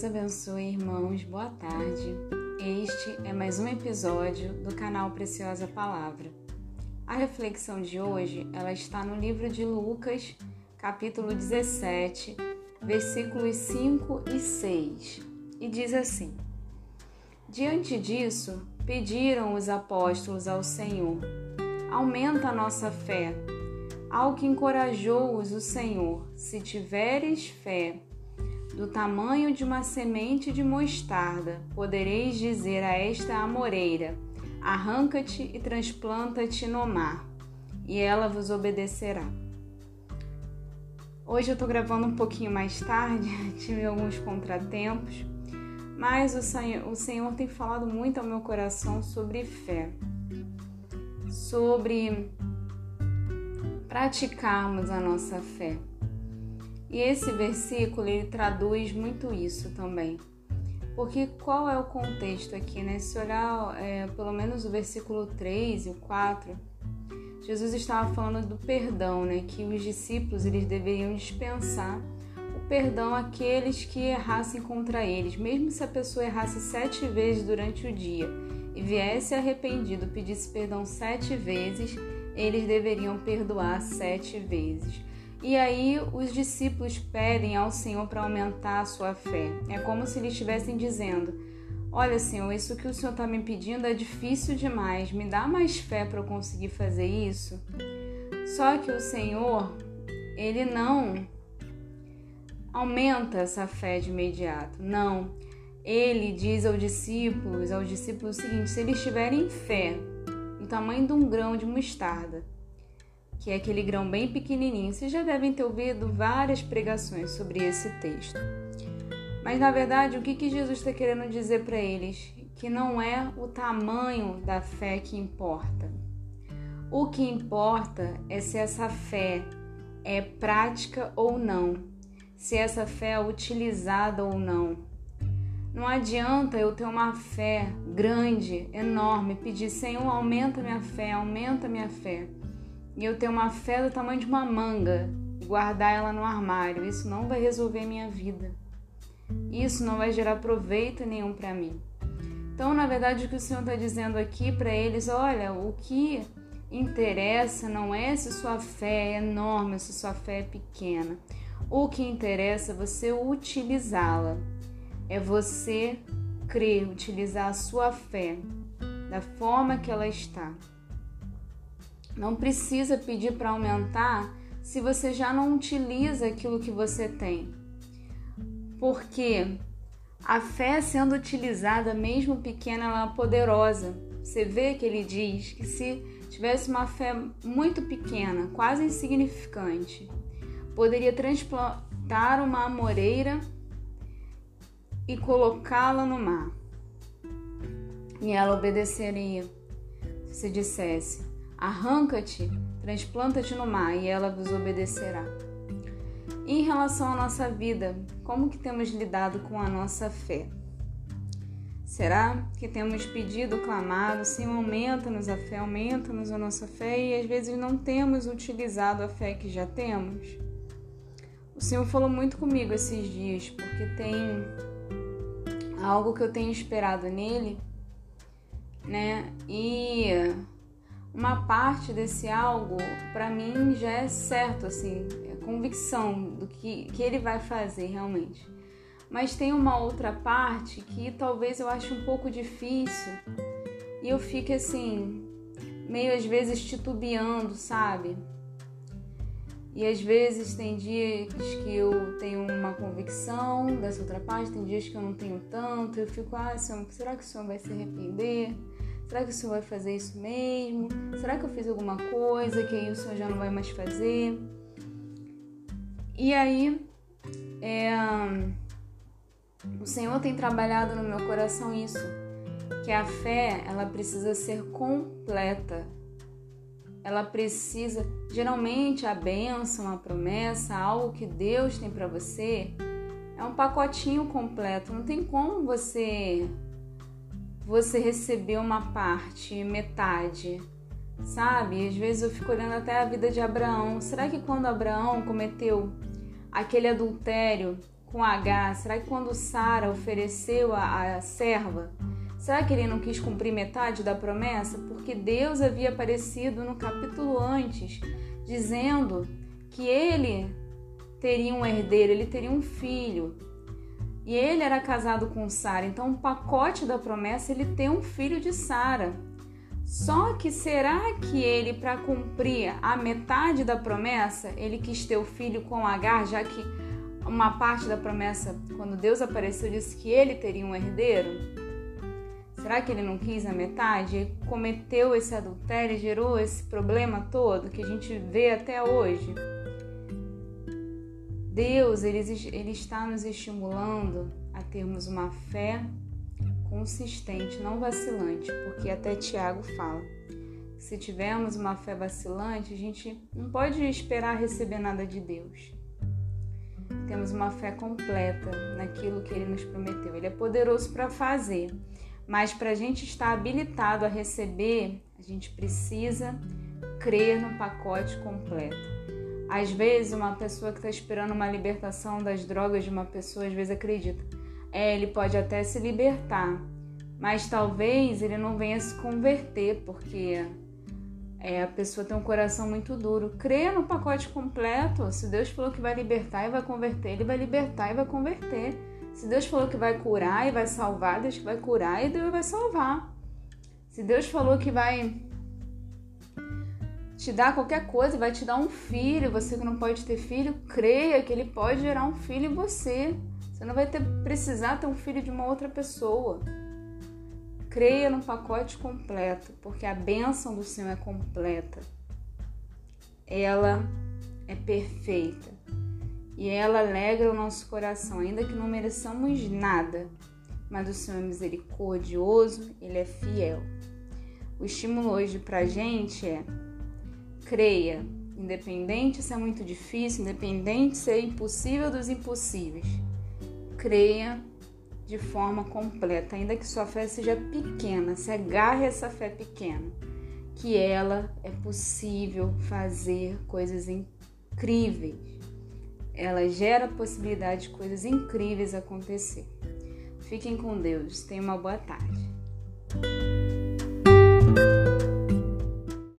Deus abençoe, irmãos. Boa tarde. Este é mais um episódio do canal Preciosa Palavra. A reflexão de hoje, ela está no livro de Lucas, capítulo 17, versículos 5 e 6, e diz assim: Diante disso, pediram os apóstolos ao Senhor: Aumenta a nossa fé. Ao que encorajou-os o Senhor: Se tiveres fé, do tamanho de uma semente de mostarda, podereis dizer a esta amoreira: Arranca-te e transplanta-te no mar, e ela vos obedecerá. Hoje eu estou gravando um pouquinho mais tarde, tive alguns contratempos, mas o Senhor, o Senhor tem falado muito ao meu coração sobre fé, sobre praticarmos a nossa fé. E esse versículo ele traduz muito isso também. Porque qual é o contexto aqui, né? Se olhar é, pelo menos o versículo 3 e o 4, Jesus estava falando do perdão, né? Que os discípulos eles deveriam dispensar o perdão àqueles que errassem contra eles, mesmo se a pessoa errasse sete vezes durante o dia e viesse arrependido, pedisse perdão sete vezes, eles deveriam perdoar sete vezes. E aí os discípulos pedem ao Senhor para aumentar a sua fé. É como se eles estivessem dizendo: Olha, Senhor, isso que o Senhor está me pedindo é difícil demais. Me dá mais fé para eu conseguir fazer isso. Só que o Senhor, ele não aumenta essa fé de imediato. Não. Ele diz aos discípulos, aos discípulos o seguinte: se eles tiverem fé, no tamanho de um grão de mostarda, que é aquele grão bem pequenininho. Vocês já devem ter ouvido várias pregações sobre esse texto. Mas na verdade, o que, que Jesus está querendo dizer para eles? Que não é o tamanho da fé que importa. O que importa é se essa fé é prática ou não, se essa fé é utilizada ou não. Não adianta eu ter uma fé grande, enorme, pedir, Senhor, aumenta minha fé, aumenta minha fé e eu ter uma fé do tamanho de uma manga e guardar ela no armário. Isso não vai resolver minha vida. Isso não vai gerar proveito nenhum para mim. Então, na verdade, o que o Senhor está dizendo aqui para eles, olha, o que interessa não é se sua fé é enorme, se sua fé é pequena. O que interessa é você utilizá-la. É você crer, utilizar a sua fé da forma que ela está. Não precisa pedir para aumentar se você já não utiliza aquilo que você tem. Porque a fé sendo utilizada, mesmo pequena, ela é poderosa. Você vê que ele diz que se tivesse uma fé muito pequena, quase insignificante, poderia transplantar uma amoreira e colocá-la no mar. E ela obedeceria se dissesse: Arranca-te, transplanta-te no mar e ela vos obedecerá. em relação à nossa vida, como que temos lidado com a nossa fé? Será que temos pedido, clamado, Senhor, aumenta-nos a fé, aumenta-nos a nossa fé e às vezes não temos utilizado a fé que já temos? O Senhor falou muito comigo esses dias, porque tem algo que eu tenho esperado nele, né? E uma parte desse algo, para mim, já é certo, assim, é convicção do que, que ele vai fazer realmente. Mas tem uma outra parte que talvez eu ache um pouco difícil e eu fique assim, meio às vezes titubeando, sabe? E às vezes tem dias que eu tenho uma convicção dessa outra parte, tem dias que eu não tenho tanto, eu fico, ah, será que o senhor vai se arrepender? Será que o Senhor vai fazer isso mesmo? Será que eu fiz alguma coisa que aí o Senhor já não vai mais fazer? E aí, é, o Senhor tem trabalhado no meu coração isso, que a fé ela precisa ser completa. Ela precisa, geralmente a bênção, a promessa, algo que Deus tem para você, é um pacotinho completo. Não tem como você você recebeu uma parte, metade, sabe? Às vezes eu fico olhando até a vida de Abraão. Será que quando Abraão cometeu aquele adultério com H? Será que quando Sara ofereceu a, a serva, será que ele não quis cumprir metade da promessa? Porque Deus havia aparecido no capítulo antes, dizendo que ele teria um herdeiro, ele teria um filho. E ele era casado com Sara, então o pacote da promessa ele tem um filho de Sara. Só que será que ele, para cumprir a metade da promessa, ele quis ter o filho com Agar, já que uma parte da promessa, quando Deus apareceu, disse que ele teria um herdeiro? Será que ele não quis a metade? Cometeu esse adultério e gerou esse problema todo que a gente vê até hoje? Deus ele, ele está nos estimulando a termos uma fé consistente, não vacilante, porque até Tiago fala. Se tivermos uma fé vacilante, a gente não pode esperar receber nada de Deus. Temos uma fé completa naquilo que Ele nos prometeu. Ele é poderoso para fazer, mas para a gente estar habilitado a receber, a gente precisa crer no pacote completo. Às vezes, uma pessoa que está esperando uma libertação das drogas de uma pessoa, às vezes acredita é, ele pode até se libertar, mas talvez ele não venha se converter, porque é, a pessoa tem um coração muito duro. Creia no pacote completo. Se Deus falou que vai libertar e vai converter, ele vai libertar e vai converter. Se Deus falou que vai curar e vai salvar, Deus vai curar e Deus vai salvar. Se Deus falou que vai te dar qualquer coisa, vai te dar um filho, você que não pode ter filho, creia que ele pode gerar um filho em você. Você não vai ter, precisar ter um filho de uma outra pessoa. Creia no pacote completo, porque a bênção do Senhor é completa. Ela é perfeita e ela alegra o nosso coração, ainda que não mereçamos nada. Mas o Senhor é misericordioso, Ele é fiel. O estímulo hoje pra gente é creia, independente se é muito difícil, independente se é impossível dos impossíveis creia de forma completa, ainda que sua fé seja pequena, se agarre essa fé pequena, que ela é possível fazer coisas incríveis. Ela gera a possibilidade de coisas incríveis acontecer. Fiquem com Deus. Tenham uma boa tarde.